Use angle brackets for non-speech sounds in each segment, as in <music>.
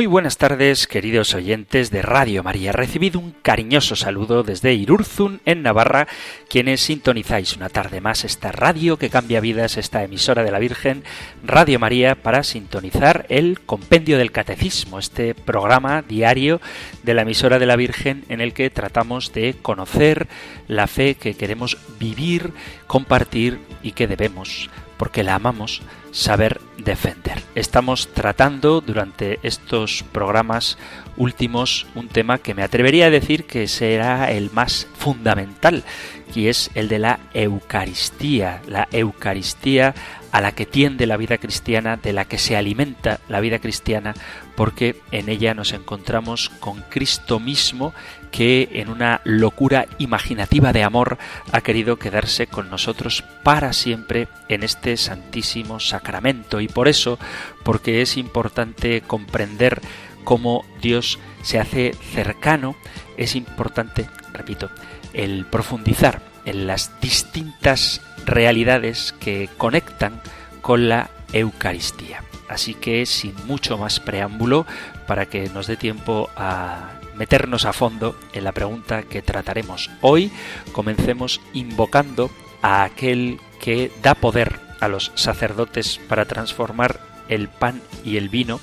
Muy buenas tardes, queridos oyentes de Radio María. Recibido un cariñoso saludo desde Irurzun, en Navarra, quienes sintonizáis una tarde más esta radio que cambia vidas, esta emisora de la Virgen, Radio María, para sintonizar el Compendio del Catecismo, este programa diario de la emisora de la Virgen en el que tratamos de conocer la fe que queremos vivir, compartir y que debemos porque la amamos, saber defender. Estamos tratando durante estos programas últimos un tema que me atrevería a decir que será el más fundamental, y es el de la Eucaristía, la Eucaristía a la que tiende la vida cristiana, de la que se alimenta la vida cristiana, porque en ella nos encontramos con Cristo mismo que en una locura imaginativa de amor ha querido quedarse con nosotros para siempre en este santísimo sacramento. Y por eso, porque es importante comprender cómo Dios se hace cercano, es importante, repito, el profundizar en las distintas realidades que conectan con la Eucaristía. Así que sin mucho más preámbulo, para que nos dé tiempo a meternos a fondo en la pregunta que trataremos hoy, comencemos invocando a aquel que da poder a los sacerdotes para transformar el pan y el vino,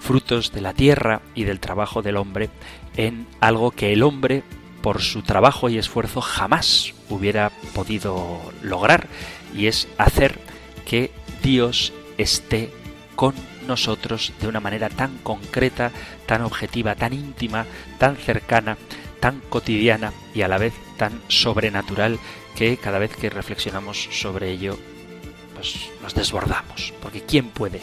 frutos de la tierra y del trabajo del hombre, en algo que el hombre por su trabajo y esfuerzo jamás hubiera podido lograr, y es hacer que Dios esté con nosotros de una manera tan concreta, tan objetiva, tan íntima, tan cercana, tan cotidiana y a la vez tan sobrenatural que cada vez que reflexionamos sobre ello pues nos desbordamos, porque ¿quién puede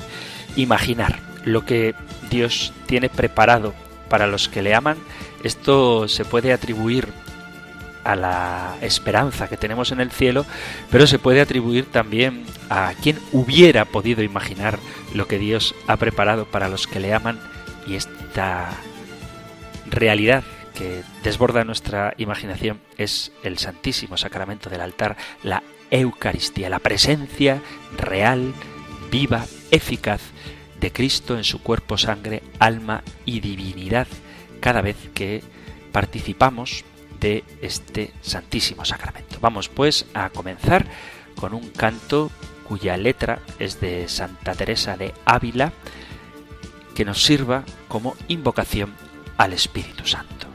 imaginar lo que Dios tiene preparado para los que le aman esto se puede atribuir a la esperanza que tenemos en el cielo, pero se puede atribuir también a quien hubiera podido imaginar lo que Dios ha preparado para los que le aman y esta realidad que desborda nuestra imaginación es el Santísimo Sacramento del altar, la Eucaristía, la presencia real, viva, eficaz de Cristo en su cuerpo, sangre, alma y divinidad cada vez que participamos de este Santísimo Sacramento. Vamos pues a comenzar con un canto cuya letra es de Santa Teresa de Ávila, que nos sirva como invocación al Espíritu Santo.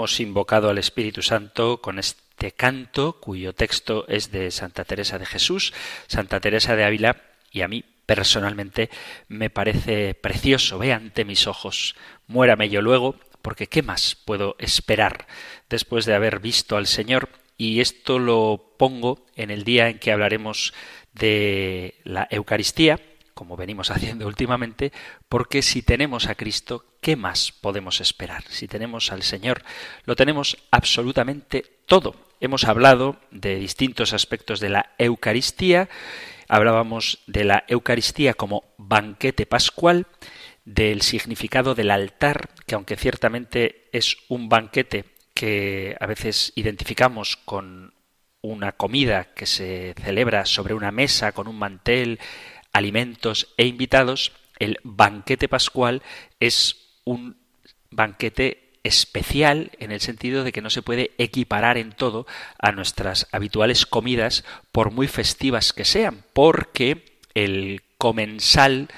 Hemos invocado al Espíritu Santo con este canto cuyo texto es de Santa Teresa de Jesús, Santa Teresa de Ávila, y a mí personalmente me parece precioso. Ve ante mis ojos, muérame yo luego, porque ¿qué más puedo esperar después de haber visto al Señor? Y esto lo pongo en el día en que hablaremos de la Eucaristía, como venimos <laughs> haciendo últimamente, porque si tenemos a Cristo, ¿qué más podemos esperar? Si tenemos al Señor, lo tenemos absolutamente todo. Hemos hablado de distintos aspectos de la Eucaristía, hablábamos de la Eucaristía como banquete pascual, del significado del altar, que aunque ciertamente es un banquete que a veces identificamos con una comida que se celebra sobre una mesa con un mantel, alimentos e invitados, el banquete pascual es un banquete especial en el sentido de que no se puede equiparar en todo a nuestras habituales comidas por muy festivas que sean, porque el comensal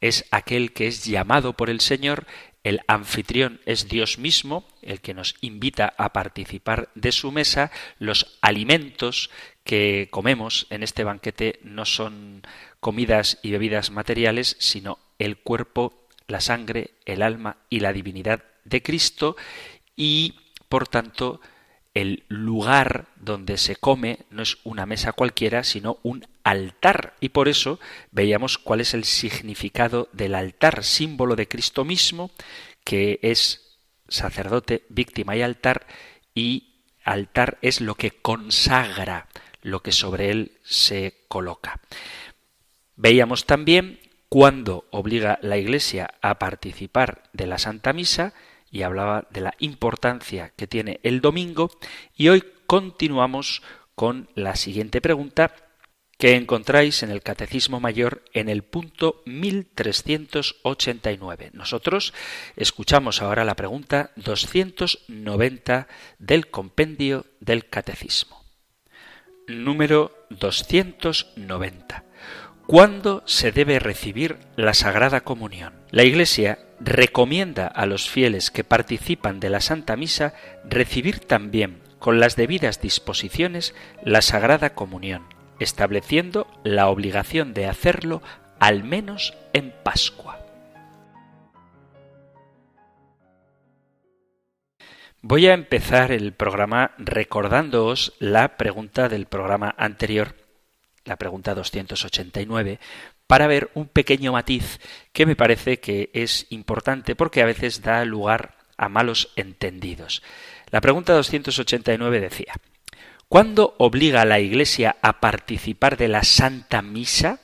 es aquel que es llamado por el Señor, el anfitrión es Dios mismo, el que nos invita a participar de su mesa, los alimentos que comemos en este banquete no son comidas y bebidas materiales, sino el cuerpo, la sangre, el alma y la divinidad de Cristo y, por tanto, el lugar donde se come no es una mesa cualquiera, sino un altar. Y por eso veíamos cuál es el significado del altar, símbolo de Cristo mismo, que es sacerdote, víctima y altar, y altar es lo que consagra lo que sobre él se coloca. Veíamos también cuándo obliga la Iglesia a participar de la Santa Misa y hablaba de la importancia que tiene el domingo y hoy continuamos con la siguiente pregunta que encontráis en el Catecismo Mayor en el punto 1389. Nosotros escuchamos ahora la pregunta 290 del compendio del Catecismo número 290. ¿Cuándo se debe recibir la Sagrada Comunión? La Iglesia recomienda a los fieles que participan de la Santa Misa recibir también, con las debidas disposiciones, la Sagrada Comunión, estableciendo la obligación de hacerlo al menos en Pascua. Voy a empezar el programa recordándoos la pregunta del programa anterior, la pregunta 289, para ver un pequeño matiz que me parece que es importante porque a veces da lugar a malos entendidos. La pregunta 289 decía, ¿cuándo obliga la Iglesia a participar de la Santa Misa?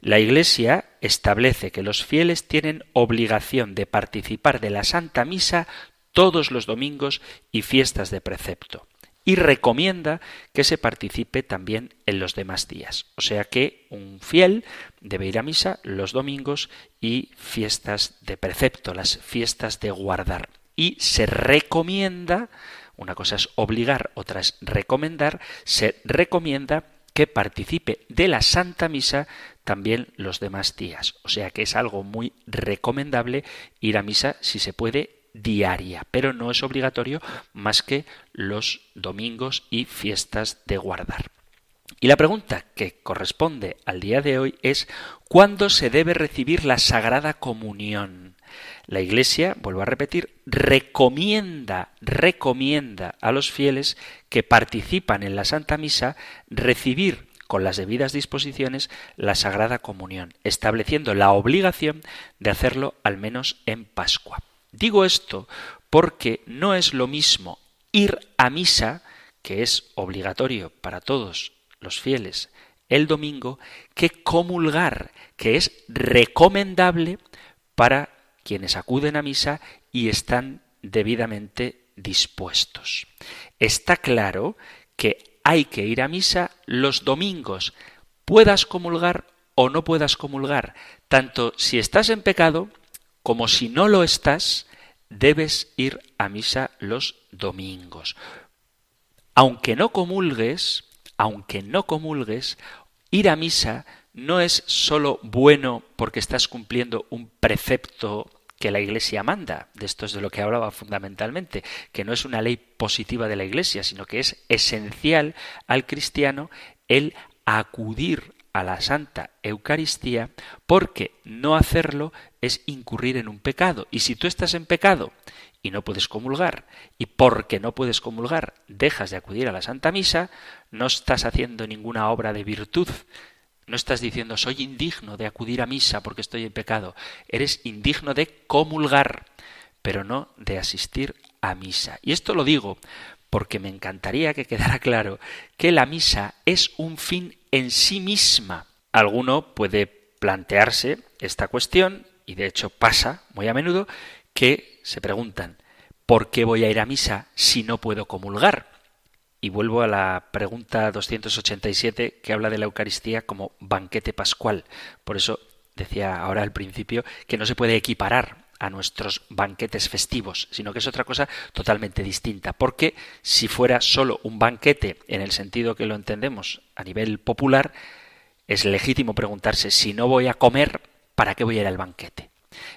La Iglesia establece que los fieles tienen obligación de participar de la Santa Misa todos los domingos y fiestas de precepto. Y recomienda que se participe también en los demás días. O sea que un fiel debe ir a misa los domingos y fiestas de precepto, las fiestas de guardar. Y se recomienda, una cosa es obligar, otra es recomendar, se recomienda que participe de la Santa Misa también los demás días. O sea que es algo muy recomendable ir a misa si se puede diaria, pero no es obligatorio más que los domingos y fiestas de guardar. Y la pregunta que corresponde al día de hoy es ¿cuándo se debe recibir la Sagrada Comunión? La Iglesia, vuelvo a repetir, recomienda, recomienda a los fieles que participan en la Santa Misa recibir con las debidas disposiciones la Sagrada Comunión, estableciendo la obligación de hacerlo al menos en Pascua. Digo esto porque no es lo mismo ir a misa, que es obligatorio para todos los fieles el domingo, que comulgar, que es recomendable para quienes acuden a misa y están debidamente dispuestos. Está claro que hay que ir a misa los domingos, puedas comulgar o no puedas comulgar, tanto si estás en pecado como si no lo estás, debes ir a misa los domingos. Aunque no comulgues, aunque no comulgues, ir a misa no es solo bueno porque estás cumpliendo un precepto que la Iglesia manda. De esto es de lo que hablaba fundamentalmente, que no es una ley positiva de la Iglesia, sino que es esencial al cristiano el acudir a la Santa Eucaristía, porque no hacerlo es incurrir en un pecado. Y si tú estás en pecado y no puedes comulgar, y porque no puedes comulgar dejas de acudir a la Santa Misa, no estás haciendo ninguna obra de virtud, no estás diciendo soy indigno de acudir a misa porque estoy en pecado. Eres indigno de comulgar, pero no de asistir a misa. Y esto lo digo porque me encantaría que quedara <laughs> claro que la misa es un fin en sí misma. Alguno puede plantearse esta cuestión, y de hecho pasa muy a menudo, que se preguntan ¿por qué voy a ir a misa si no puedo comulgar? Y vuelvo a la pregunta 287 que habla de la Eucaristía como banquete pascual. Por eso decía ahora al principio que no se puede equiparar a nuestros banquetes festivos, sino que es otra cosa totalmente distinta. Porque si fuera solo un banquete en el sentido que lo entendemos a nivel popular, es legítimo preguntarse si no voy a comer, ¿para qué voy a ir al banquete?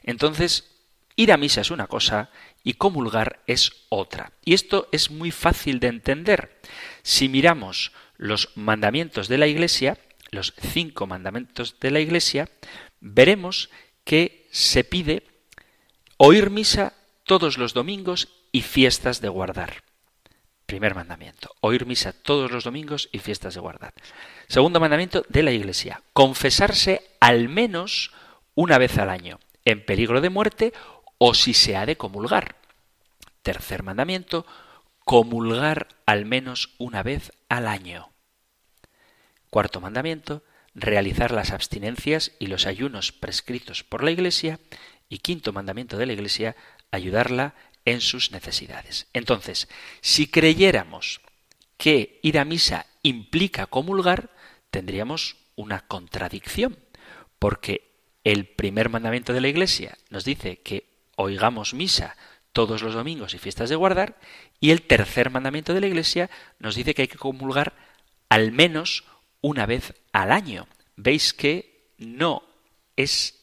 Entonces, ir a misa es una cosa y comulgar es otra. Y esto es muy fácil de entender. Si miramos los mandamientos de la Iglesia, los cinco mandamientos de la Iglesia, veremos que se pide oír misa todos los domingos y fiestas de guardar. Primer mandamiento, oír misa todos los domingos y fiestas de guardar. Segundo mandamiento de la Iglesia, confesarse al menos una vez al año, en peligro de muerte o si se ha de comulgar. Tercer mandamiento, comulgar al menos una vez al año. Cuarto mandamiento, realizar las abstinencias y los ayunos prescritos por la Iglesia. Y quinto mandamiento de la Iglesia, ayudarla en sus necesidades. Entonces, si creyéramos que ir a misa implica comulgar, tendríamos una contradicción, porque el primer mandamiento de la Iglesia nos dice que oigamos misa todos los domingos y fiestas de guardar, y el tercer mandamiento de la Iglesia nos dice que hay que comulgar al menos una vez al año. Veis que no es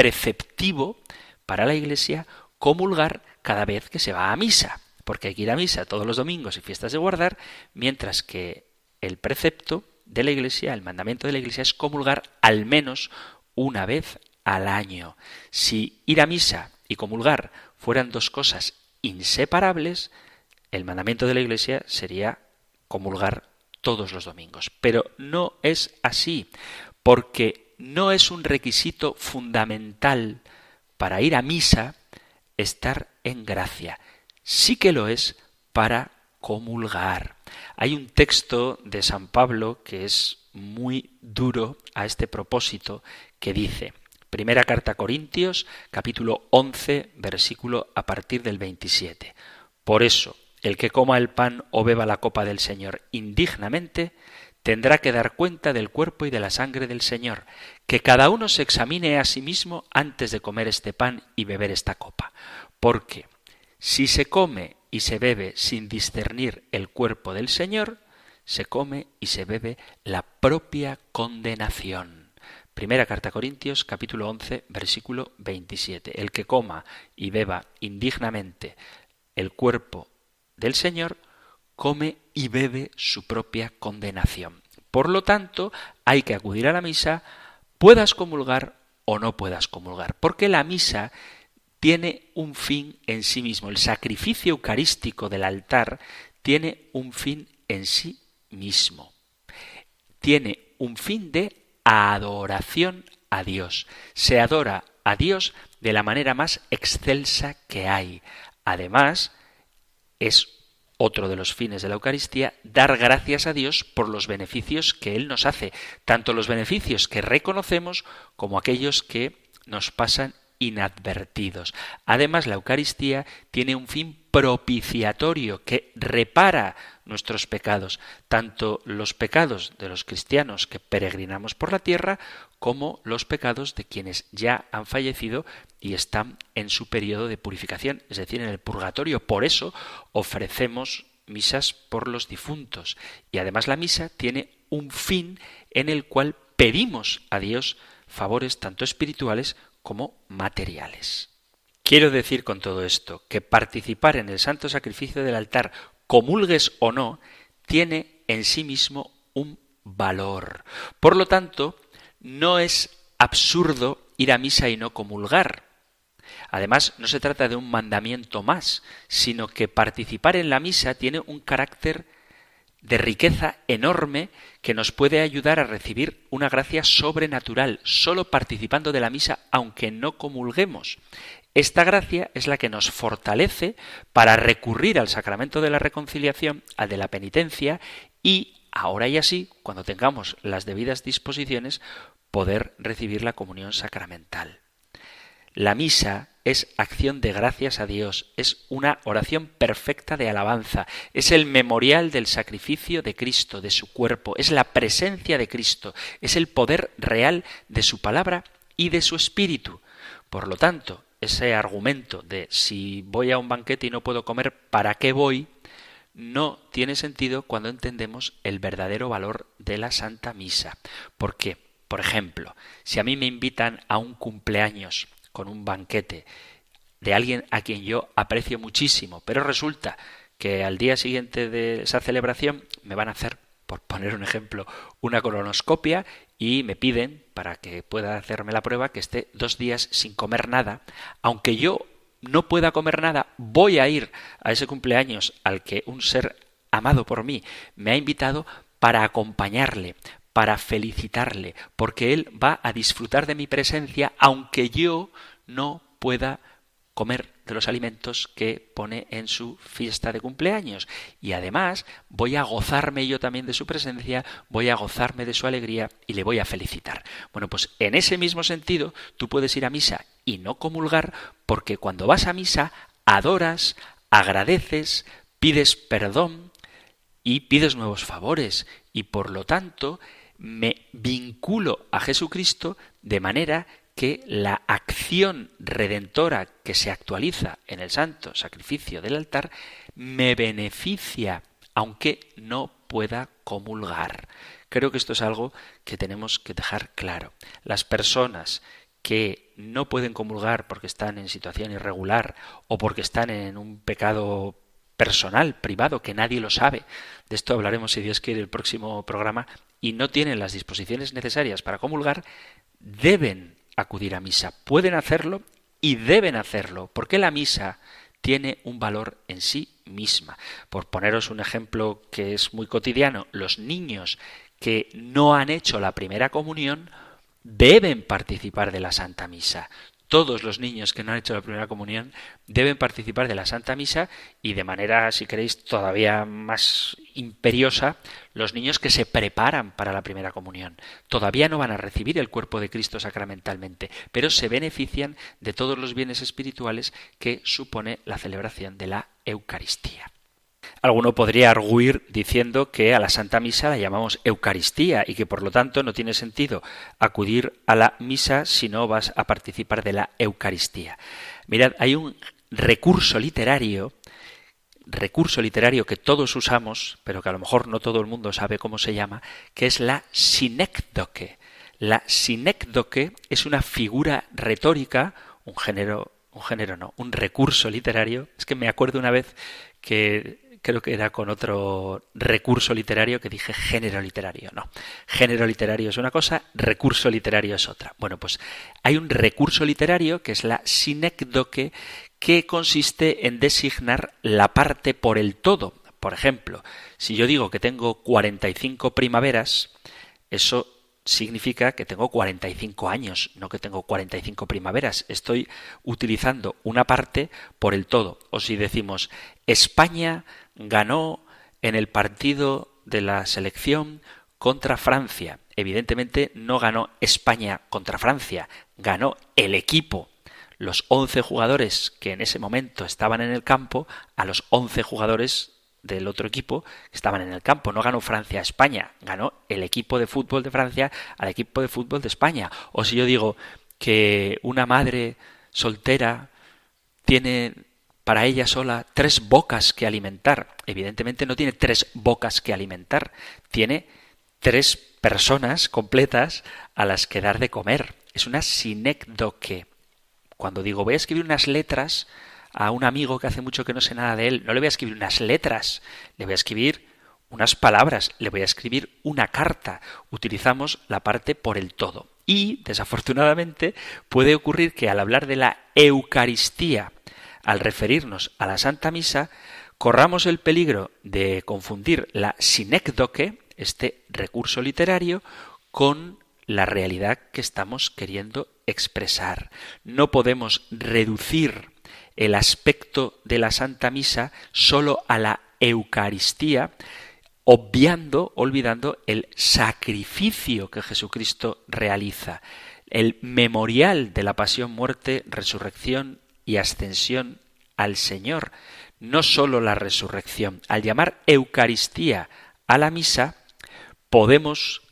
preceptivo para la Iglesia comulgar cada vez que se va a misa, porque hay que ir a misa todos los domingos y fiestas de guardar, mientras que el precepto de la Iglesia, el mandamiento de la Iglesia es comulgar al menos una vez al año. Si ir a misa y comulgar fueran dos cosas inseparables, el mandamiento de la Iglesia sería comulgar todos los domingos. Pero no es así, porque no es un requisito fundamental para ir a misa estar en gracia. Sí que lo es para comulgar. Hay un texto de San Pablo que es muy duro a este propósito que dice, Primera carta a Corintios, capítulo 11, versículo a partir del 27. Por eso, el que coma el pan o beba la copa del Señor indignamente, tendrá que dar cuenta del cuerpo y de la sangre del Señor, que cada uno se examine a sí mismo antes de comer este pan y beber esta copa. Porque si se come y se bebe sin discernir el cuerpo del Señor, se come y se bebe la propia condenación. Primera carta a Corintios, capítulo 11, versículo 27. El que coma y beba indignamente el cuerpo del Señor, come y bebe su propia condenación. Por lo tanto, hay que acudir a la misa, puedas comulgar o no puedas comulgar, porque la misa tiene un fin en sí mismo. El sacrificio eucarístico del altar tiene un fin en sí mismo. Tiene un fin de adoración a Dios. Se adora a Dios de la manera más excelsa que hay. Además, es otro de los fines de la Eucaristía, dar gracias a Dios por los beneficios que Él nos hace, tanto los beneficios que reconocemos como aquellos que nos pasan inadvertidos. Además, la Eucaristía tiene un fin propiciatorio que repara nuestros pecados, tanto los pecados de los cristianos que peregrinamos por la tierra como los pecados de quienes ya han fallecido y están en su periodo de purificación, es decir, en el purgatorio. Por eso ofrecemos misas por los difuntos y además la misa tiene un fin en el cual pedimos a Dios favores tanto espirituales como materiales. Quiero decir con todo esto que participar en el santo sacrificio del altar, comulgues o no, tiene en sí mismo un valor. Por lo tanto, no es absurdo ir a misa y no comulgar. Además, no se trata de un mandamiento más, sino que participar en la misa tiene un carácter de riqueza enorme que nos puede ayudar a recibir una gracia sobrenatural solo participando de la misa aunque no comulguemos. Esta gracia es la que nos fortalece para recurrir al sacramento de la reconciliación, al de la penitencia y ahora y así, cuando tengamos las debidas disposiciones, poder recibir la comunión sacramental. La misa es acción de gracias a Dios, es una oración perfecta de alabanza, es el memorial del sacrificio de Cristo, de su cuerpo, es la presencia de Cristo, es el poder real de su palabra y de su espíritu. Por lo tanto, ese argumento de si voy a un banquete y no puedo comer, ¿para qué voy? no tiene sentido cuando entendemos el verdadero valor de la Santa Misa. ¿Por qué? Por ejemplo, si a mí me invitan a un cumpleaños con un banquete de alguien a quien yo aprecio muchísimo, pero resulta que al día siguiente de esa celebración me van a hacer, por poner un ejemplo, una colonoscopia y me piden, para que pueda hacerme la prueba, que esté dos días sin comer nada, aunque yo no pueda comer nada, voy a ir a ese cumpleaños al que un ser amado por mí me ha invitado para acompañarle, para felicitarle, porque Él va a disfrutar de mi presencia aunque yo no pueda comer de los alimentos que pone en su fiesta de cumpleaños. Y además voy a gozarme yo también de su presencia, voy a gozarme de su alegría y le voy a felicitar. Bueno, pues en ese mismo sentido tú puedes ir a misa y no comulgar porque cuando vas a misa adoras, agradeces, pides perdón y pides nuevos favores y por lo tanto me vinculo a Jesucristo de manera que la acción redentora que se actualiza en el santo sacrificio del altar me beneficia, aunque no pueda comulgar. Creo que esto es algo que tenemos que dejar claro. Las personas que no pueden comulgar porque están en situación irregular o porque están en un pecado personal, privado, que nadie lo sabe. De esto hablaremos, si Dios quiere, el próximo programa. Y no tienen las disposiciones necesarias para comulgar, deben acudir a misa. Pueden hacerlo y deben hacerlo, porque la misa tiene un valor en sí misma. Por poneros un ejemplo que es muy cotidiano, los niños que no han hecho la primera comunión deben participar de la Santa Misa todos los niños que no han hecho la primera comunión deben participar de la Santa Misa y de manera, si queréis, todavía más imperiosa, los niños que se preparan para la primera comunión. Todavía no van a recibir el cuerpo de Cristo sacramentalmente, pero se benefician de todos los bienes espirituales que supone la celebración de la Eucaristía. Alguno podría arguir diciendo que a la Santa Misa la llamamos Eucaristía y que por lo tanto no tiene sentido acudir a la misa si no vas a participar de la Eucaristía. Mirad, hay un recurso literario, recurso literario que todos usamos, pero que a lo mejor no todo el mundo sabe cómo se llama, que es la sinécdoque. La sinécdoque es una figura retórica, un género, un género no, un recurso literario. Es que me acuerdo una vez que creo que era con otro recurso literario que dije género literario. No, género literario es una cosa, recurso literario es otra. Bueno, pues hay un recurso literario que es la sinécdoque que consiste en designar la parte por el todo. Por ejemplo, si yo digo que tengo 45 primaveras, eso significa que tengo 45 años, no que tengo 45 primaveras. Estoy utilizando una parte por el todo. O si decimos España ganó en el partido de la selección contra Francia. Evidentemente no ganó España contra Francia, ganó el equipo. Los 11 jugadores que en ese momento estaban en el campo, a los 11 jugadores del otro equipo que estaban en el campo. No ganó Francia a España, ganó el equipo de fútbol de Francia al equipo de fútbol de España. O si yo digo que una madre soltera tiene para ella sola tres bocas que alimentar. Evidentemente no tiene tres bocas que alimentar, tiene tres personas completas a las que dar de comer. Es una sinécdoque. Cuando digo voy a escribir unas letras a un amigo que hace mucho que no sé nada de él, no le voy a escribir unas letras, le voy a escribir unas palabras, le voy a escribir una carta. Utilizamos la parte por el todo. Y, desafortunadamente, puede ocurrir que al hablar de la Eucaristía, al referirnos a la Santa Misa, corramos el peligro de confundir la sinécdoque, este recurso literario, con la realidad que estamos queriendo expresar. No podemos reducir el aspecto de la Santa Misa solo a la Eucaristía, obviando, olvidando el sacrificio que Jesucristo realiza, el memorial de la pasión, muerte, resurrección y ascensión al Señor, no sólo la resurrección. Al llamar Eucaristía a la misa, podemos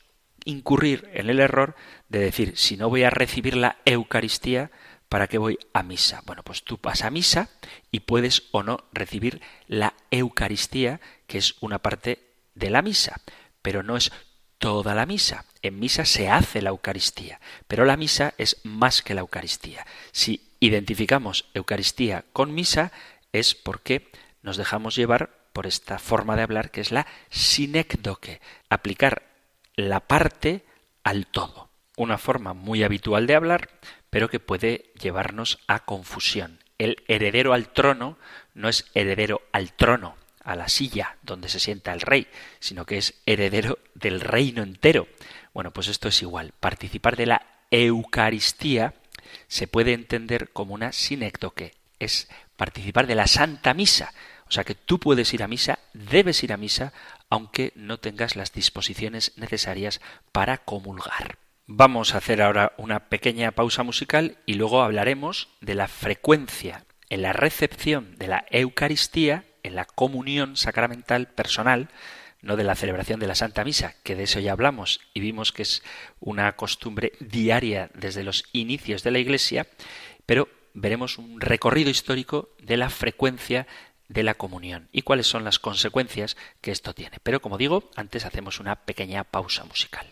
incurrir en el error de decir, si no voy a recibir la Eucaristía, ¿para qué voy a misa? Bueno, pues tú vas a misa y puedes o no recibir la Eucaristía, que es una parte de la misa, pero no es toda la misa. En misa se hace la Eucaristía, pero la misa es más que la Eucaristía. Si identificamos Eucaristía con misa, es porque nos dejamos llevar por esta forma de hablar que es la sinécdoque, aplicar la parte al todo. Una forma muy habitual de hablar, pero que puede llevarnos a confusión. El heredero al trono no es heredero al trono, a la silla donde se sienta el rey, sino que es heredero del reino entero. Bueno, pues esto es igual. Participar de la Eucaristía se puede entender como una sinécdoque, es participar de la Santa Misa. O sea que tú puedes ir a misa, debes ir a misa, aunque no tengas las disposiciones necesarias para comulgar. Vamos a hacer ahora una pequeña pausa musical y luego hablaremos de la frecuencia en la recepción de la Eucaristía en la comunión sacramental personal, no de la celebración de la Santa Misa, que de eso ya hablamos y vimos que es una costumbre diaria desde los inicios de la Iglesia, pero veremos un recorrido histórico de la frecuencia de la comunión y cuáles son las consecuencias que esto tiene. Pero como digo, antes hacemos una pequeña pausa musical.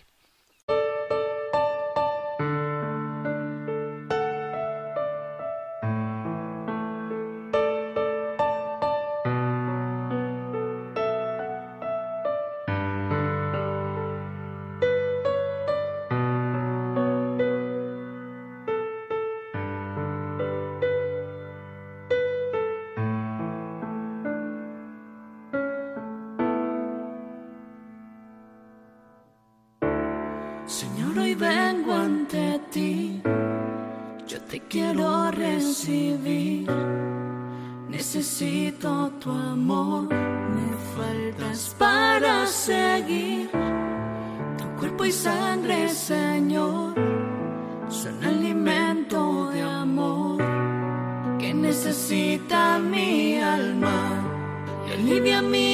i miei.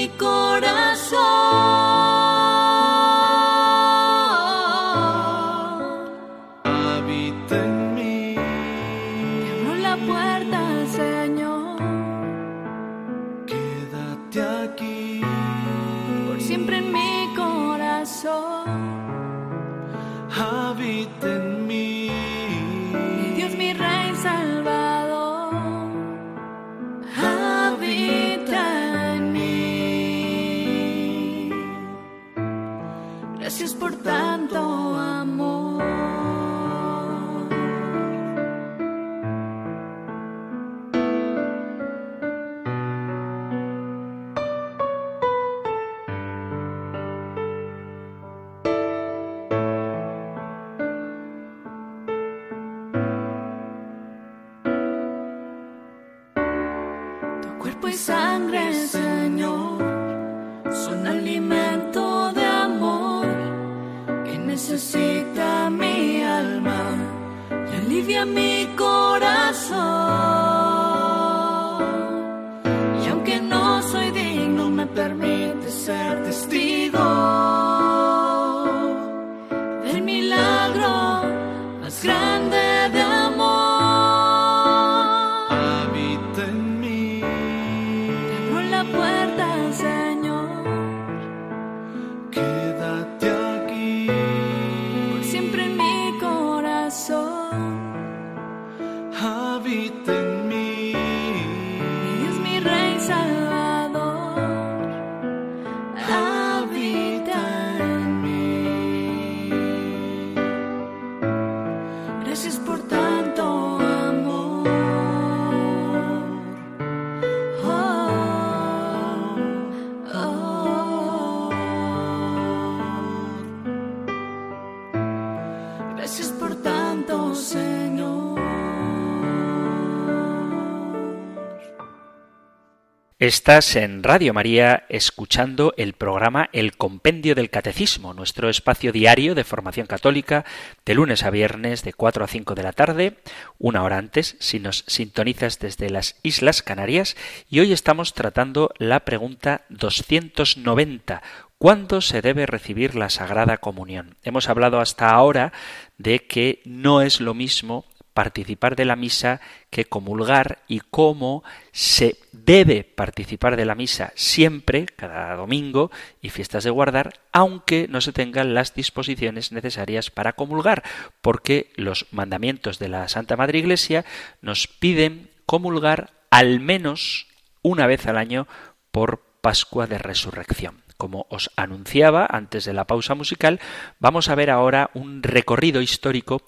Estás en Radio María escuchando el programa El Compendio del Catecismo, nuestro espacio diario de formación católica, de lunes a viernes de 4 a 5 de la tarde, una hora antes, si nos sintonizas desde las Islas Canarias, y hoy estamos tratando la pregunta 290. ¿Cuándo se debe recibir la Sagrada Comunión? Hemos hablado hasta ahora de que no es lo mismo participar de la misa que comulgar y cómo se debe participar de la misa siempre, cada domingo y fiestas de guardar, aunque no se tengan las disposiciones necesarias para comulgar, porque los mandamientos de la Santa Madre Iglesia nos piden comulgar al menos una vez al año por Pascua de Resurrección. Como os anunciaba antes de la pausa musical, vamos a ver ahora un recorrido histórico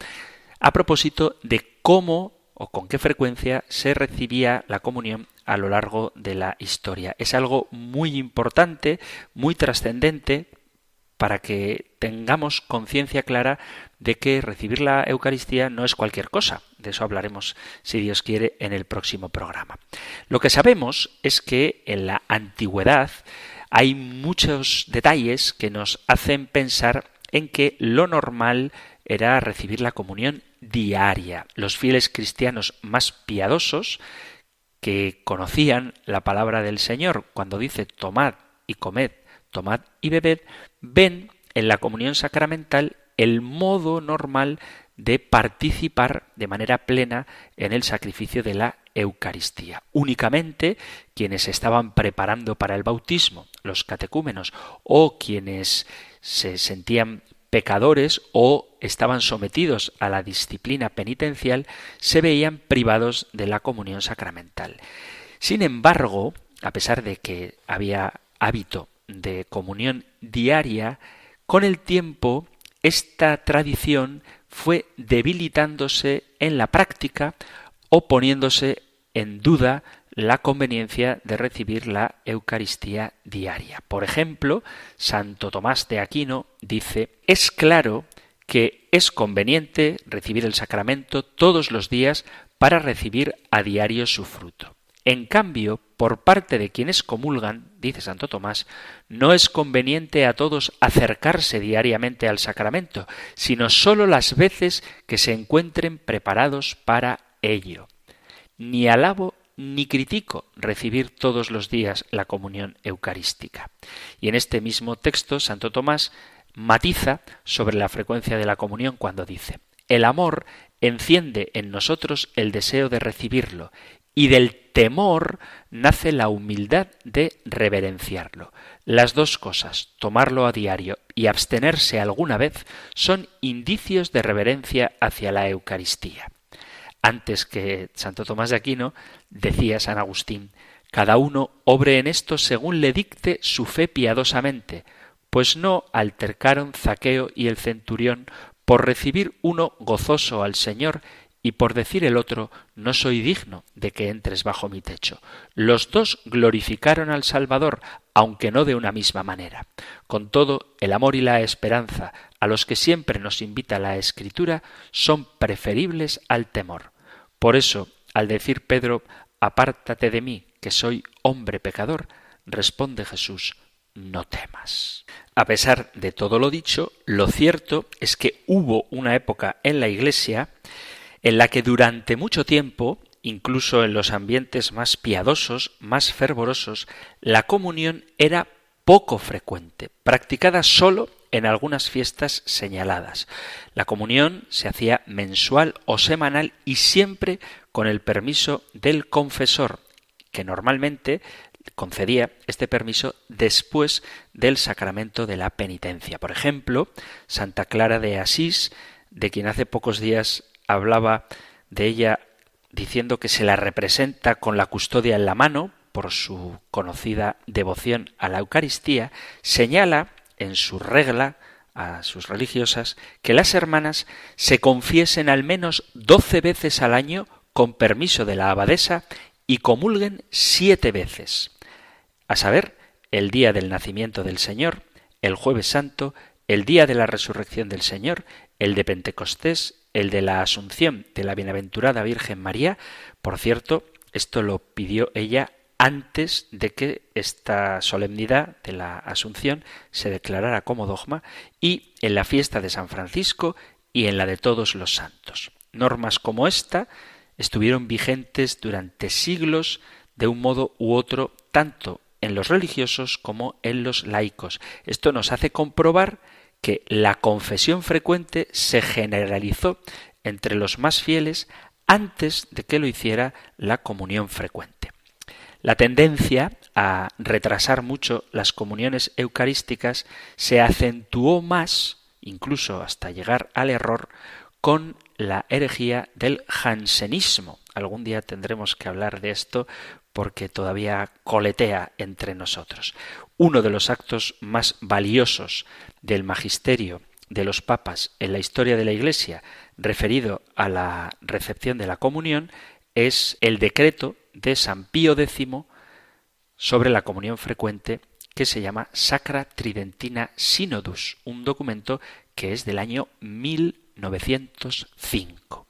a propósito de cómo o con qué frecuencia se recibía la comunión a lo largo de la historia. Es algo muy importante, muy trascendente, para que tengamos conciencia clara de que recibir la Eucaristía no es cualquier cosa. De eso hablaremos, si Dios quiere, en el próximo programa. Lo que sabemos es que en la antigüedad hay muchos detalles que nos hacen pensar en que lo normal era recibir la comunión diaria. Los fieles cristianos más piadosos que conocían la palabra del Señor cuando dice tomad y comed, tomad y bebed, ven en la comunión sacramental el modo normal de participar de manera plena en el sacrificio de la Eucaristía. Únicamente quienes estaban preparando para el bautismo, los catecúmenos, o quienes se sentían pecadores o estaban sometidos a la disciplina penitencial se veían privados de la comunión sacramental. Sin embargo, a pesar de que había hábito de comunión diaria, con el tiempo esta tradición fue debilitándose en la práctica o poniéndose en duda la conveniencia de recibir la Eucaristía diaria. Por ejemplo, Santo Tomás de Aquino dice, es claro que es conveniente recibir el sacramento todos los días para recibir a diario su fruto. En cambio, por parte de quienes comulgan, dice Santo Tomás, no es conveniente a todos acercarse diariamente al sacramento, sino sólo las veces que se encuentren preparados para ello. Ni alabo ni critico recibir todos los días la comunión eucarística. Y en este mismo texto, Santo Tomás matiza sobre la frecuencia de la comunión cuando dice, el amor enciende en nosotros el deseo de recibirlo y del temor nace la humildad de reverenciarlo. Las dos cosas, tomarlo a diario y abstenerse alguna vez, son indicios de reverencia hacia la Eucaristía. Antes que Santo Tomás de Aquino, decía San Agustín, cada uno obre en esto según le dicte su fe piadosamente, pues no altercaron Zaqueo y el centurión por recibir uno gozoso al Señor y por decir el otro no soy digno de que entres bajo mi techo. Los dos glorificaron al Salvador, aunque no de una misma manera. Con todo, el amor y la esperanza, a los que siempre nos invita la Escritura, son preferibles al temor. Por eso, al decir Pedro, apártate de mí, que soy hombre pecador, responde Jesús, no temas. A pesar de todo lo dicho, lo cierto es que hubo una época en la Iglesia en la que durante mucho tiempo, incluso en los ambientes más piadosos, más fervorosos, la comunión era poco frecuente, practicada solo en algunas fiestas señaladas. La comunión se hacía mensual o semanal y siempre con el permiso del confesor, que normalmente concedía este permiso después del sacramento de la penitencia. Por ejemplo, Santa Clara de Asís, de quien hace pocos días hablaba de ella diciendo que se la representa con la custodia en la mano por su conocida devoción a la Eucaristía, señala en su regla a sus religiosas que las hermanas se confiesen al menos doce veces al año con permiso de la abadesa y comulguen siete veces, a saber, el día del nacimiento del Señor, el jueves santo, el día de la resurrección del Señor, el de Pentecostés, el de la Asunción de la Bienaventurada Virgen María. Por cierto, esto lo pidió ella antes de que esta solemnidad de la Asunción se declarara como dogma y en la fiesta de San Francisco y en la de todos los santos. Normas como esta estuvieron vigentes durante siglos de un modo u otro, tanto en los religiosos como en los laicos. Esto nos hace comprobar que la confesión frecuente se generalizó entre los más fieles antes de que lo hiciera la comunión frecuente. La tendencia a retrasar mucho las comuniones eucarísticas se acentuó más, incluso hasta llegar al error, con la herejía del jansenismo. Algún día tendremos que hablar de esto porque todavía coletea entre nosotros. Uno de los actos más valiosos del magisterio de los papas en la historia de la Iglesia referido a la recepción de la comunión es el decreto de San Pío X sobre la comunión frecuente que se llama Sacra Tridentina Synodus, un documento que es del año 1905.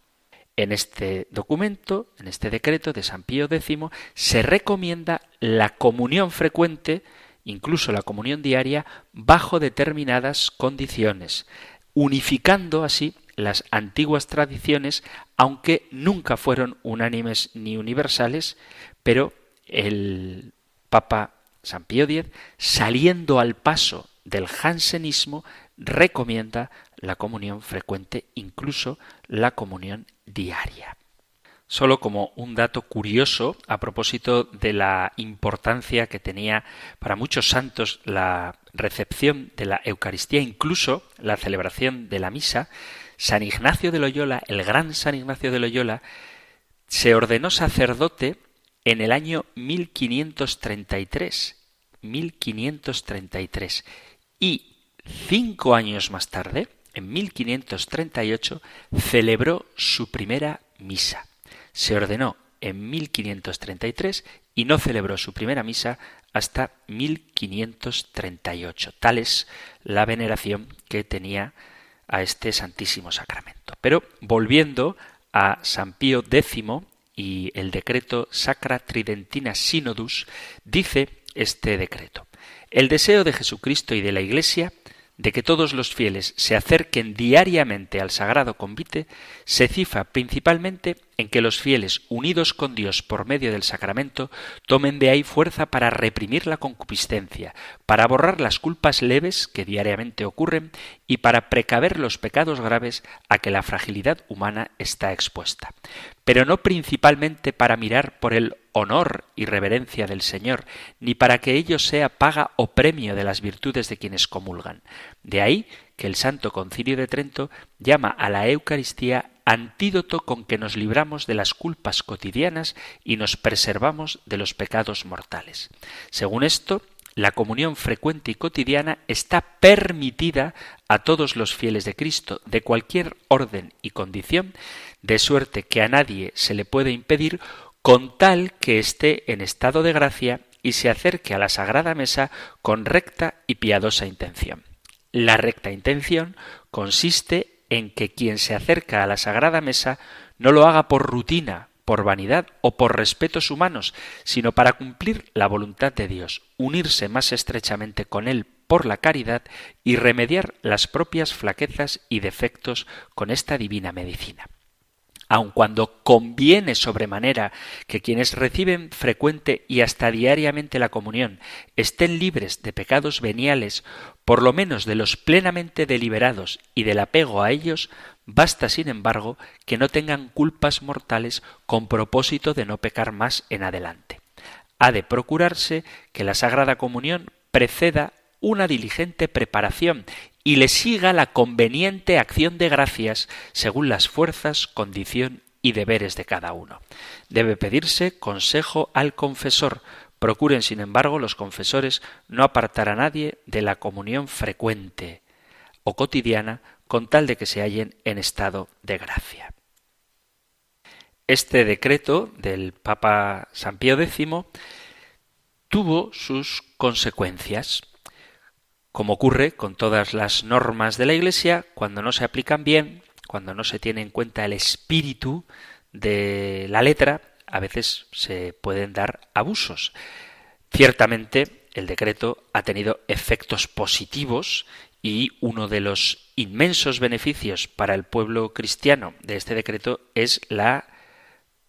En este documento, en este decreto de San Pío X, se recomienda la comunión frecuente, incluso la comunión diaria, bajo determinadas condiciones, unificando así las antiguas tradiciones, aunque nunca fueron unánimes ni universales, pero el Papa San Pío X, saliendo al paso del jansenismo, recomienda la comunión frecuente, incluso la comunión diaria. Solo como un dato curioso a propósito de la importancia que tenía para muchos santos la recepción de la Eucaristía, incluso la celebración de la misa, San Ignacio de Loyola, el gran San Ignacio de Loyola, se ordenó sacerdote en el año 1533. 1533. Y cinco años más tarde, en 1538, celebró su primera misa. Se ordenó en 1533 y no celebró su primera misa hasta 1538. Tal es la veneración que tenía a este Santísimo Sacramento. Pero volviendo a San Pío X y el decreto Sacra Tridentina Synodus, dice este decreto. El deseo de Jesucristo y de la Iglesia de que todos los fieles se acerquen diariamente al sagrado convite se cifra principalmente en que los fieles, unidos con Dios por medio del sacramento, tomen de ahí fuerza para reprimir la concupiscencia, para borrar las culpas leves que diariamente ocurren y para precaver los pecados graves a que la fragilidad humana está expuesta. Pero no principalmente para mirar por el honor y reverencia del Señor, ni para que ello sea paga o premio de las virtudes de quienes comulgan. De ahí que el Santo Concilio de Trento llama a la Eucaristía antídoto con que nos libramos de las culpas cotidianas y nos preservamos de los pecados mortales. Según esto, la comunión frecuente y cotidiana está permitida a todos los fieles de Cristo, de cualquier orden y condición, de suerte que a nadie se le puede impedir con tal que esté en estado de gracia y se acerque a la sagrada mesa con recta y piadosa intención. La recta intención consiste en que quien se acerca a la sagrada mesa no lo haga por rutina, por vanidad o por respetos humanos, sino para cumplir la voluntad de Dios, unirse más estrechamente con Él por la caridad y remediar las propias flaquezas y defectos con esta divina medicina. Aun cuando conviene sobremanera que quienes reciben frecuente y hasta diariamente la comunión estén libres de pecados veniales, por lo menos de los plenamente deliberados y del apego a ellos, basta sin embargo que no tengan culpas mortales con propósito de no pecar más en adelante. Ha de procurarse que la Sagrada Comunión preceda una diligente preparación y le siga la conveniente acción de gracias según las fuerzas, condición y deberes de cada uno. Debe pedirse consejo al confesor. Procuren, sin embargo, los confesores no apartar a nadie de la comunión frecuente o cotidiana con tal de que se hallen en estado de gracia. Este decreto del Papa San Pío X tuvo sus consecuencias como ocurre con todas las normas de la Iglesia, cuando no se aplican bien, cuando no se tiene en cuenta el espíritu de la letra, a veces se pueden dar abusos. Ciertamente, el decreto ha tenido efectos positivos y uno de los inmensos beneficios para el pueblo cristiano de este decreto es la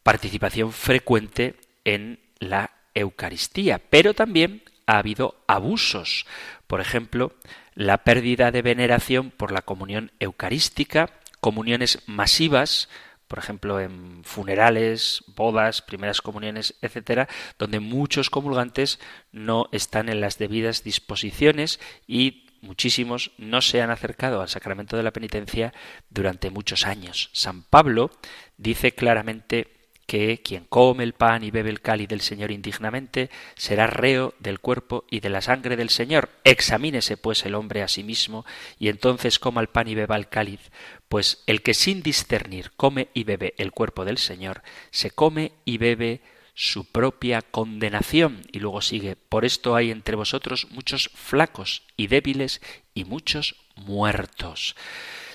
participación frecuente en la Eucaristía, pero también ha habido abusos. Por ejemplo, la pérdida de veneración por la comunión eucarística, comuniones masivas, por ejemplo, en funerales, bodas, primeras comuniones, etcétera, donde muchos comulgantes no están en las debidas disposiciones y muchísimos no se han acercado al sacramento de la penitencia durante muchos años. San Pablo dice claramente que quien come el pan y bebe el cáliz del Señor indignamente será reo del cuerpo y de la sangre del Señor. Examínese pues el hombre a sí mismo y entonces coma el pan y beba el cáliz, pues el que sin discernir come y bebe el cuerpo del Señor, se come y bebe su propia condenación. Y luego sigue, por esto hay entre vosotros muchos flacos y débiles y muchos muertos.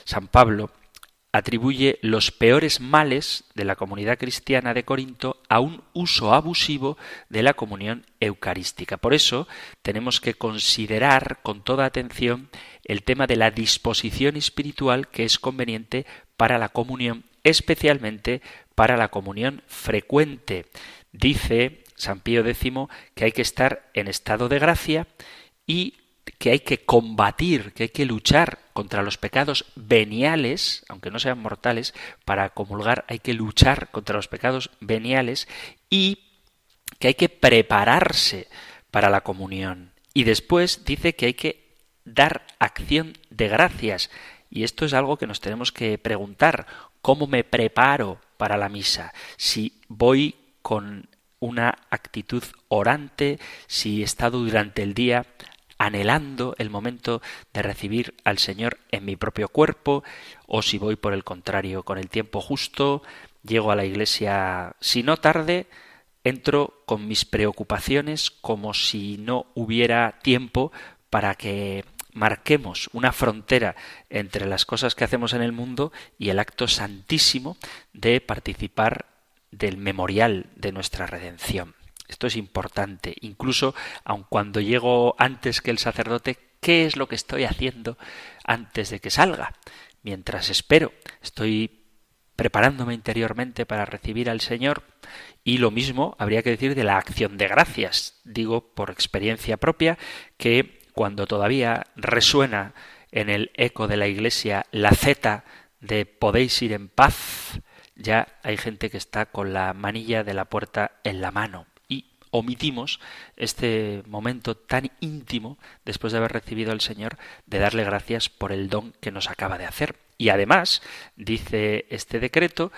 San Pablo atribuye los peores males de la comunidad cristiana de Corinto a un uso abusivo de la comunión eucarística. Por eso tenemos que considerar con toda atención el tema de la disposición espiritual que es conveniente para la comunión, especialmente para la comunión frecuente. Dice San Pío X que hay que estar en estado de gracia y que hay que combatir, que hay que luchar contra los pecados veniales, aunque no sean mortales, para comulgar hay que luchar contra los pecados veniales y que hay que prepararse para la comunión. Y después dice que hay que dar acción de gracias. Y esto es algo que nos tenemos que preguntar. ¿Cómo me preparo para la misa? Si voy con una actitud orante, si he estado durante el día anhelando el momento de recibir al Señor en mi propio cuerpo, o si voy por el contrario con el tiempo justo, llego a la iglesia si no tarde, entro con mis preocupaciones como si no hubiera tiempo para que marquemos una frontera entre las cosas que hacemos en el mundo y el acto santísimo de participar del memorial de nuestra redención. Esto es importante. Incluso, aun cuando llego antes que el sacerdote, ¿qué es lo que estoy haciendo antes de que salga? Mientras espero, estoy preparándome interiormente para recibir al Señor. Y lo mismo habría que decir de la acción de gracias. Digo por experiencia propia que cuando todavía resuena en el eco de la iglesia la Z de podéis ir en paz, ya hay gente que está con la manilla de la puerta en la mano omitimos este momento tan íntimo después de haber recibido al Señor de darle gracias por el don que nos acaba de hacer. Y además dice este decreto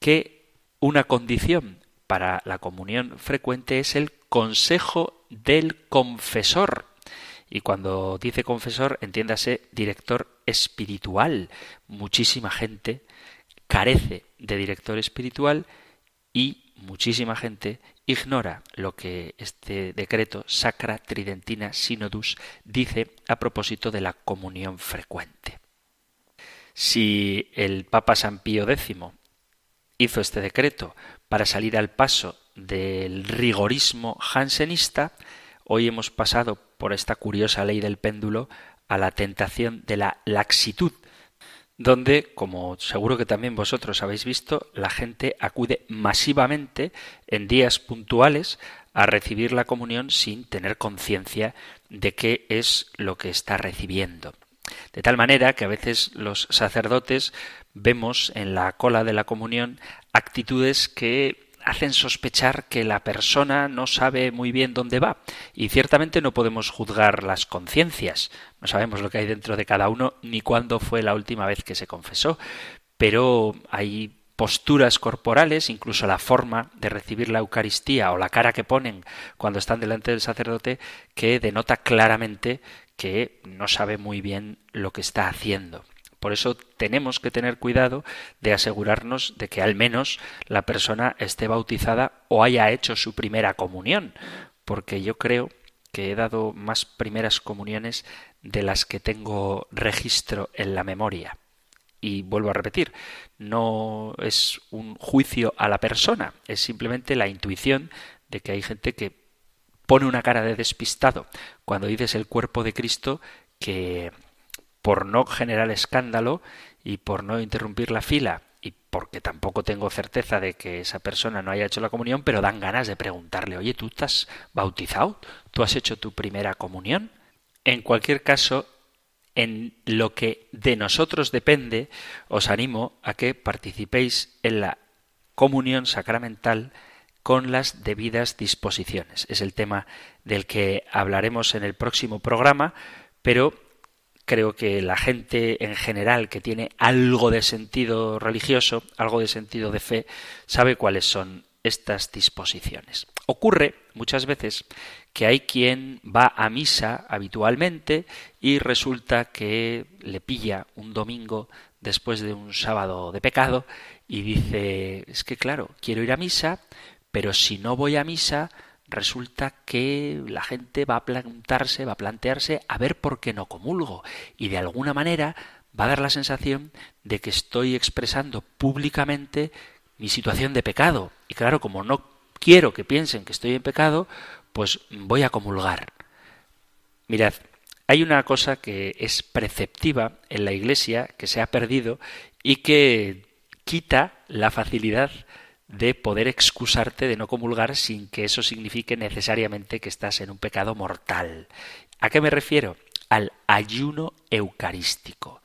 que una condición para la comunión frecuente es el consejo del confesor. Y cuando dice confesor, entiéndase director espiritual. Muchísima gente carece de director espiritual y muchísima gente ignora lo que este decreto Sacra Tridentina Synodus dice a propósito de la comunión frecuente. Si el Papa San Pío X hizo este decreto para salir al paso del rigorismo jansenista, hoy hemos pasado por esta curiosa ley del péndulo a la tentación de la laxitud donde, como seguro que también vosotros habéis visto, la gente acude masivamente en días puntuales a recibir la comunión sin tener conciencia de qué es lo que está recibiendo. De tal manera que a veces los sacerdotes vemos en la cola de la comunión actitudes que hacen sospechar que la persona no sabe muy bien dónde va. Y ciertamente no podemos juzgar las conciencias. No sabemos lo que hay dentro de cada uno ni cuándo fue la última vez que se confesó. Pero hay posturas corporales, incluso la forma de recibir la Eucaristía o la cara que ponen cuando están delante del sacerdote, que denota claramente que no sabe muy bien lo que está haciendo. Por eso tenemos que tener cuidado de asegurarnos de que al menos la persona esté bautizada o haya hecho su primera comunión, porque yo creo que he dado más primeras comuniones de las que tengo registro en la memoria. Y vuelvo a repetir, no es un juicio a la persona, es simplemente la intuición de que hay gente que pone una cara de despistado cuando dices el cuerpo de Cristo que por no generar escándalo y por no interrumpir la fila y porque tampoco tengo certeza de que esa persona no haya hecho la comunión, pero dan ganas de preguntarle, oye, ¿tú estás bautizado? ¿Tú has hecho tu primera comunión? En cualquier caso, en lo que de nosotros depende, os animo a que participéis en la comunión sacramental con las debidas disposiciones. Es el tema del que hablaremos en el próximo programa, pero creo que la gente en general que tiene algo de sentido religioso, algo de sentido de fe, sabe cuáles son estas disposiciones. Ocurre muchas veces que hay quien va a misa habitualmente y resulta que le pilla un domingo después de un sábado de pecado y dice, es que claro, quiero ir a misa, pero si no voy a misa, resulta que la gente va a preguntarse, va a plantearse a ver por qué no comulgo y de alguna manera va a dar la sensación de que estoy expresando públicamente mi situación de pecado. Y claro, como no quiero que piensen que estoy en pecado, pues voy a comulgar. Mirad, hay una cosa que es preceptiva en la Iglesia que se ha perdido y que quita la facilidad de poder excusarte de no comulgar sin que eso signifique necesariamente que estás en un pecado mortal. ¿A qué me refiero? Al ayuno eucarístico.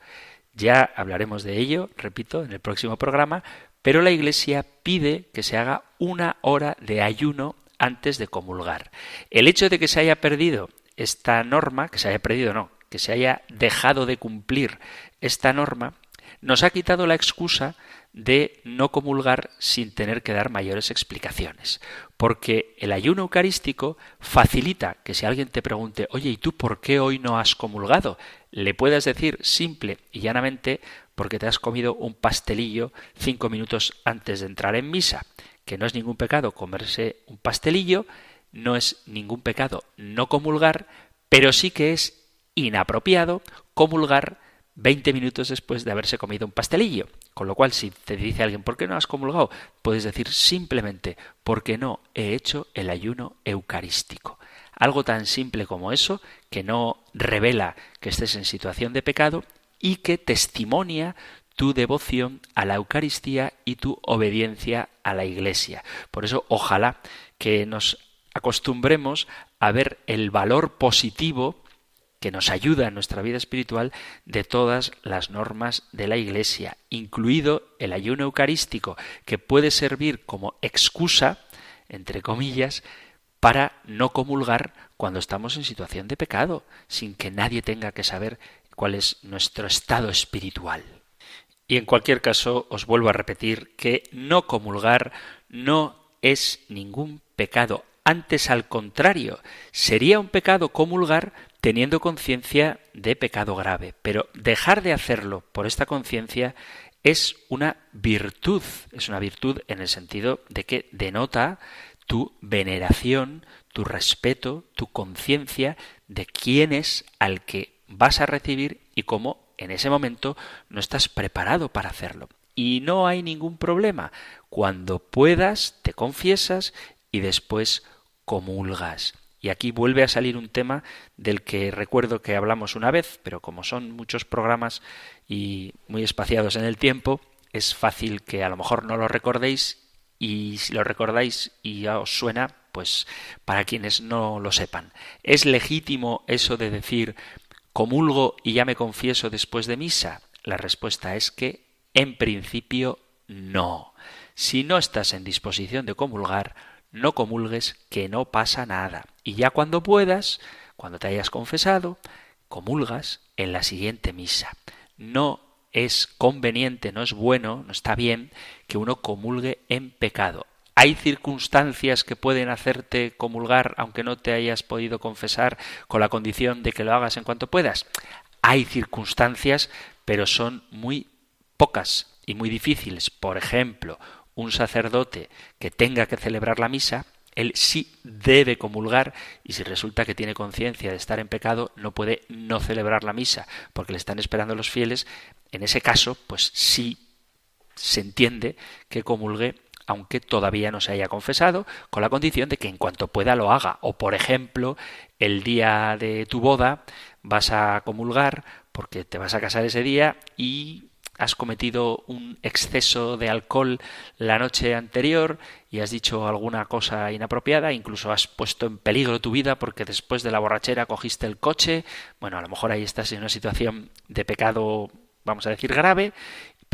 Ya hablaremos de ello, repito, en el próximo programa, pero la Iglesia pide que se haga una hora de ayuno antes de comulgar. El hecho de que se haya perdido esta norma, que se haya perdido no, que se haya dejado de cumplir esta norma, nos ha quitado la excusa de no comulgar sin tener que dar mayores explicaciones. Porque el ayuno eucarístico facilita que si alguien te pregunte, oye, ¿y tú por qué hoy no has comulgado? Le puedas decir simple y llanamente porque te has comido un pastelillo cinco minutos antes de entrar en misa, que no es ningún pecado comerse un pastelillo, no es ningún pecado no comulgar, pero sí que es inapropiado comulgar 20 minutos después de haberse comido un pastelillo. Con lo cual, si te dice alguien, ¿por qué no has comulgado? Puedes decir simplemente, porque no he hecho el ayuno eucarístico. Algo tan simple como eso, que no revela que estés en situación de pecado y que testimonia tu devoción a la Eucaristía y tu obediencia a la Iglesia. Por eso, ojalá que nos acostumbremos a ver el valor positivo que nos ayuda en nuestra vida espiritual de todas las normas de la Iglesia, incluido el ayuno eucarístico, que puede servir como excusa, entre comillas, para no comulgar cuando estamos en situación de pecado, sin que nadie tenga que saber cuál es nuestro estado espiritual. Y en cualquier caso, os vuelvo a repetir que no comulgar no es ningún pecado. Antes, al contrario, sería un pecado comulgar teniendo conciencia de pecado grave. Pero dejar de hacerlo por esta conciencia es una virtud, es una virtud en el sentido de que denota tu veneración, tu respeto, tu conciencia de quién es al que vas a recibir y cómo en ese momento no estás preparado para hacerlo. Y no hay ningún problema. Cuando puedas, te confiesas y después comulgas. Y aquí vuelve a salir un tema del que recuerdo que hablamos una vez, pero como son muchos programas y muy espaciados en el tiempo, es fácil que a lo mejor no lo recordéis y si lo recordáis y ya os suena, pues para quienes no lo sepan. ¿Es legítimo eso de decir comulgo y ya me confieso después de misa? La respuesta es que en principio no. Si no estás en disposición de comulgar, no comulgues, que no pasa nada. Y ya cuando puedas, cuando te hayas confesado, comulgas en la siguiente misa. No es conveniente, no es bueno, no está bien que uno comulgue en pecado. Hay circunstancias que pueden hacerte comulgar aunque no te hayas podido confesar con la condición de que lo hagas en cuanto puedas. Hay circunstancias, pero son muy pocas y muy difíciles. Por ejemplo, un sacerdote que tenga que celebrar la misa, él sí debe comulgar y si resulta que tiene conciencia de estar en pecado, no puede no celebrar la misa porque le están esperando los fieles, en ese caso, pues sí se entiende que comulgue aunque todavía no se haya confesado, con la condición de que en cuanto pueda lo haga. O, por ejemplo, el día de tu boda vas a comulgar porque te vas a casar ese día y has cometido un exceso de alcohol la noche anterior y has dicho alguna cosa inapropiada, incluso has puesto en peligro tu vida porque después de la borrachera cogiste el coche, bueno, a lo mejor ahí estás en una situación de pecado, vamos a decir, grave,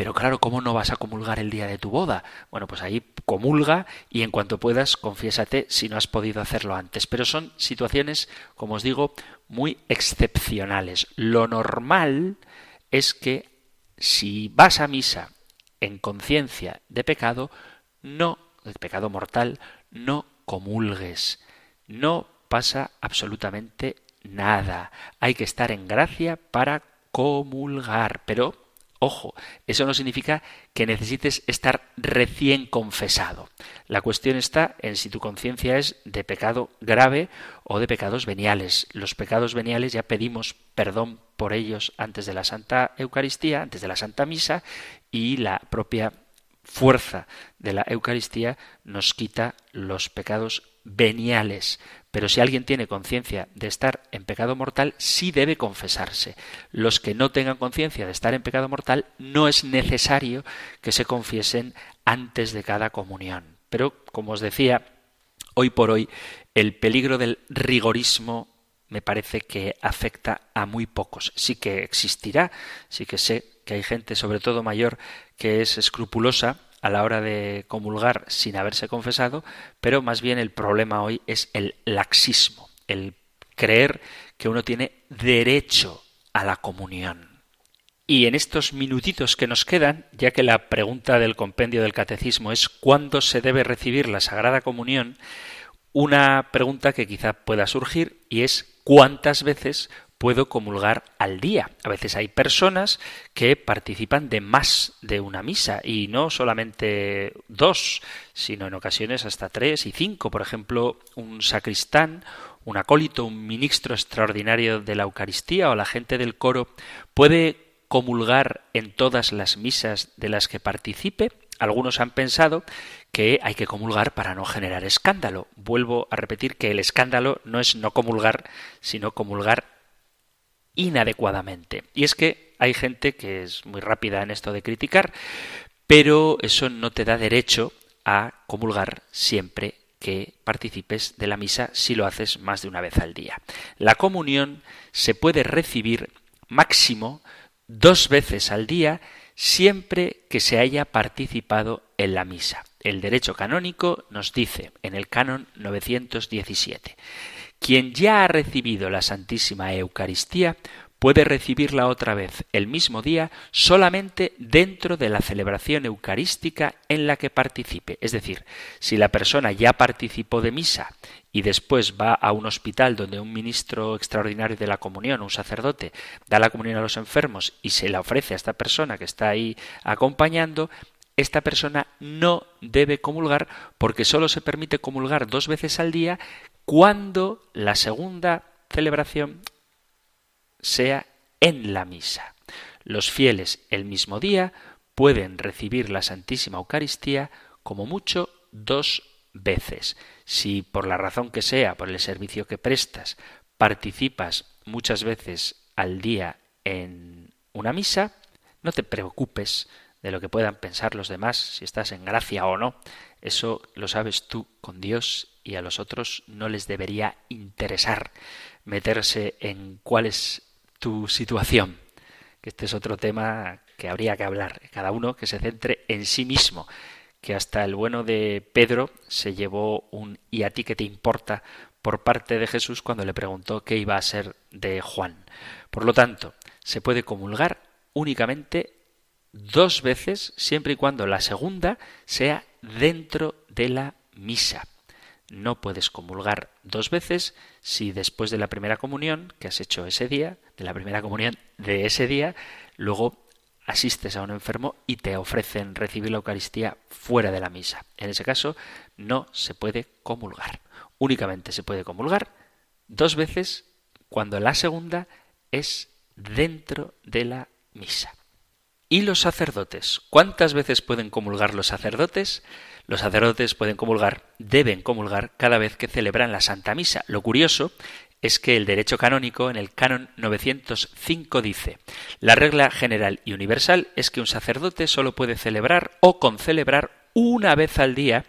pero claro, ¿cómo no vas a comulgar el día de tu boda? Bueno, pues ahí comulga y en cuanto puedas, confiésate si no has podido hacerlo antes. Pero son situaciones, como os digo, muy excepcionales. Lo normal es que si vas a misa en conciencia de pecado, no, de pecado mortal, no comulgues. No pasa absolutamente nada. Hay que estar en gracia para comulgar, pero Ojo, eso no significa que necesites estar recién confesado. La cuestión está en si tu conciencia es de pecado grave o de pecados veniales. Los pecados veniales ya pedimos perdón por ellos antes de la Santa Eucaristía, antes de la Santa Misa, y la propia fuerza de la Eucaristía nos quita los pecados veniales. Pero si alguien tiene conciencia de estar en pecado mortal, sí debe confesarse. Los que no tengan conciencia de estar en pecado mortal, no es necesario que se confiesen antes de cada comunión. Pero, como os decía, hoy por hoy el peligro del rigorismo me parece que afecta a muy pocos. Sí que existirá, sí que sé que hay gente, sobre todo mayor, que es escrupulosa a la hora de comulgar sin haberse confesado, pero más bien el problema hoy es el laxismo, el creer que uno tiene derecho a la comunión. Y en estos minutitos que nos quedan, ya que la pregunta del compendio del catecismo es ¿cuándo se debe recibir la Sagrada Comunión? Una pregunta que quizá pueda surgir y es ¿cuántas veces puedo comulgar al día. A veces hay personas que participan de más de una misa y no solamente dos, sino en ocasiones hasta tres y cinco. Por ejemplo, un sacristán, un acólito, un ministro extraordinario de la Eucaristía o la gente del coro puede comulgar en todas las misas de las que participe. Algunos han pensado que hay que comulgar para no generar escándalo. Vuelvo a repetir que el escándalo no es no comulgar, sino comulgar inadecuadamente. Y es que hay gente que es muy rápida en esto de criticar, pero eso no te da derecho a comulgar siempre que participes de la misa si lo haces más de una vez al día. La comunión se puede recibir máximo dos veces al día siempre que se haya participado en la misa. El derecho canónico nos dice en el canon 917 quien ya ha recibido la Santísima Eucaristía puede recibirla otra vez el mismo día solamente dentro de la celebración eucarística en la que participe. Es decir, si la persona ya participó de misa y después va a un hospital donde un ministro extraordinario de la comunión, un sacerdote, da la comunión a los enfermos y se la ofrece a esta persona que está ahí acompañando, esta persona no debe comulgar porque solo se permite comulgar dos veces al día cuando la segunda celebración sea en la misa. Los fieles el mismo día pueden recibir la Santísima Eucaristía como mucho dos veces. Si por la razón que sea, por el servicio que prestas, participas muchas veces al día en una misa, no te preocupes de lo que puedan pensar los demás, si estás en gracia o no. Eso lo sabes tú con Dios y a los otros no les debería interesar meterse en cuál es tu situación. Este es otro tema que habría que hablar. Cada uno que se centre en sí mismo. Que hasta el bueno de Pedro se llevó un ¿y a ti qué te importa? por parte de Jesús cuando le preguntó qué iba a ser de Juan. Por lo tanto, se puede comulgar únicamente dos veces siempre y cuando la segunda sea dentro de la misa. No puedes comulgar dos veces si después de la primera comunión que has hecho ese día, de la primera comunión de ese día, luego asistes a un enfermo y te ofrecen recibir la Eucaristía fuera de la misa. En ese caso no se puede comulgar. Únicamente se puede comulgar dos veces cuando la segunda es dentro de la misa. ¿Y los sacerdotes? ¿Cuántas veces pueden comulgar los sacerdotes? Los sacerdotes pueden comulgar, deben comulgar cada vez que celebran la Santa Misa. Lo curioso es que el derecho canónico en el canon 905 dice, la regla general y universal es que un sacerdote solo puede celebrar o concelebrar una vez al día,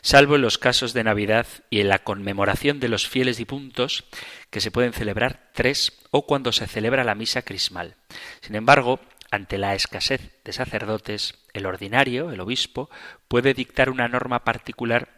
salvo en los casos de Navidad y en la conmemoración de los fieles difuntos, que se pueden celebrar tres o cuando se celebra la misa crismal. Sin embargo, ante la escasez de sacerdotes, el ordinario, el obispo, puede dictar una norma particular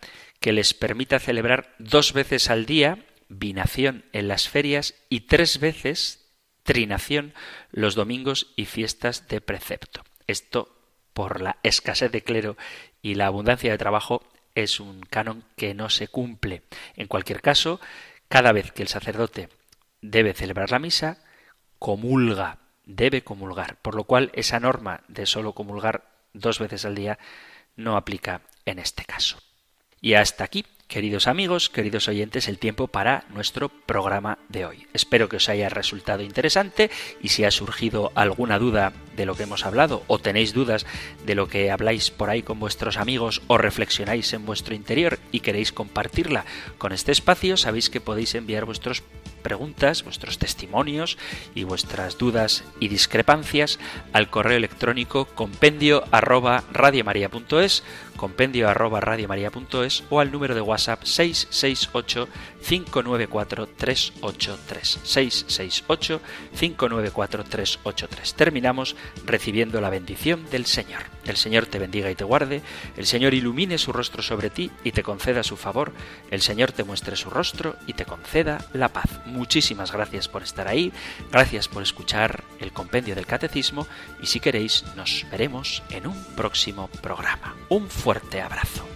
que les permita celebrar dos veces al día binación en las ferias y tres veces trinación los domingos y fiestas de precepto. Esto, por la escasez de clero y la abundancia de trabajo, es un canon que no se cumple. En cualquier caso, cada vez que el sacerdote debe celebrar la misa, comulga, debe comulgar, por lo cual esa norma de solo comulgar dos veces al día no aplica en este caso. Y hasta aquí Queridos amigos, queridos oyentes, el tiempo para nuestro programa de hoy. Espero que os haya resultado interesante y si ha surgido alguna duda de lo que hemos hablado o tenéis dudas de lo que habláis por ahí con vuestros amigos o reflexionáis en vuestro interior y queréis compartirla con este espacio, sabéis que podéis enviar vuestros preguntas, vuestros testimonios y vuestras dudas y discrepancias al correo electrónico compendio arroba radiomaria.es compendio arroba radiomaria.es o al número de WhatsApp 668 594 383 668 594 383 terminamos recibiendo la bendición del Señor. El Señor te bendiga y te guarde. El Señor ilumine su rostro sobre ti y te conceda su favor. El Señor te muestre su rostro y te conceda la paz. Muchísimas gracias por estar ahí. Gracias por escuchar el compendio del catecismo. Y si queréis nos veremos en un próximo programa. Un fuerte abrazo.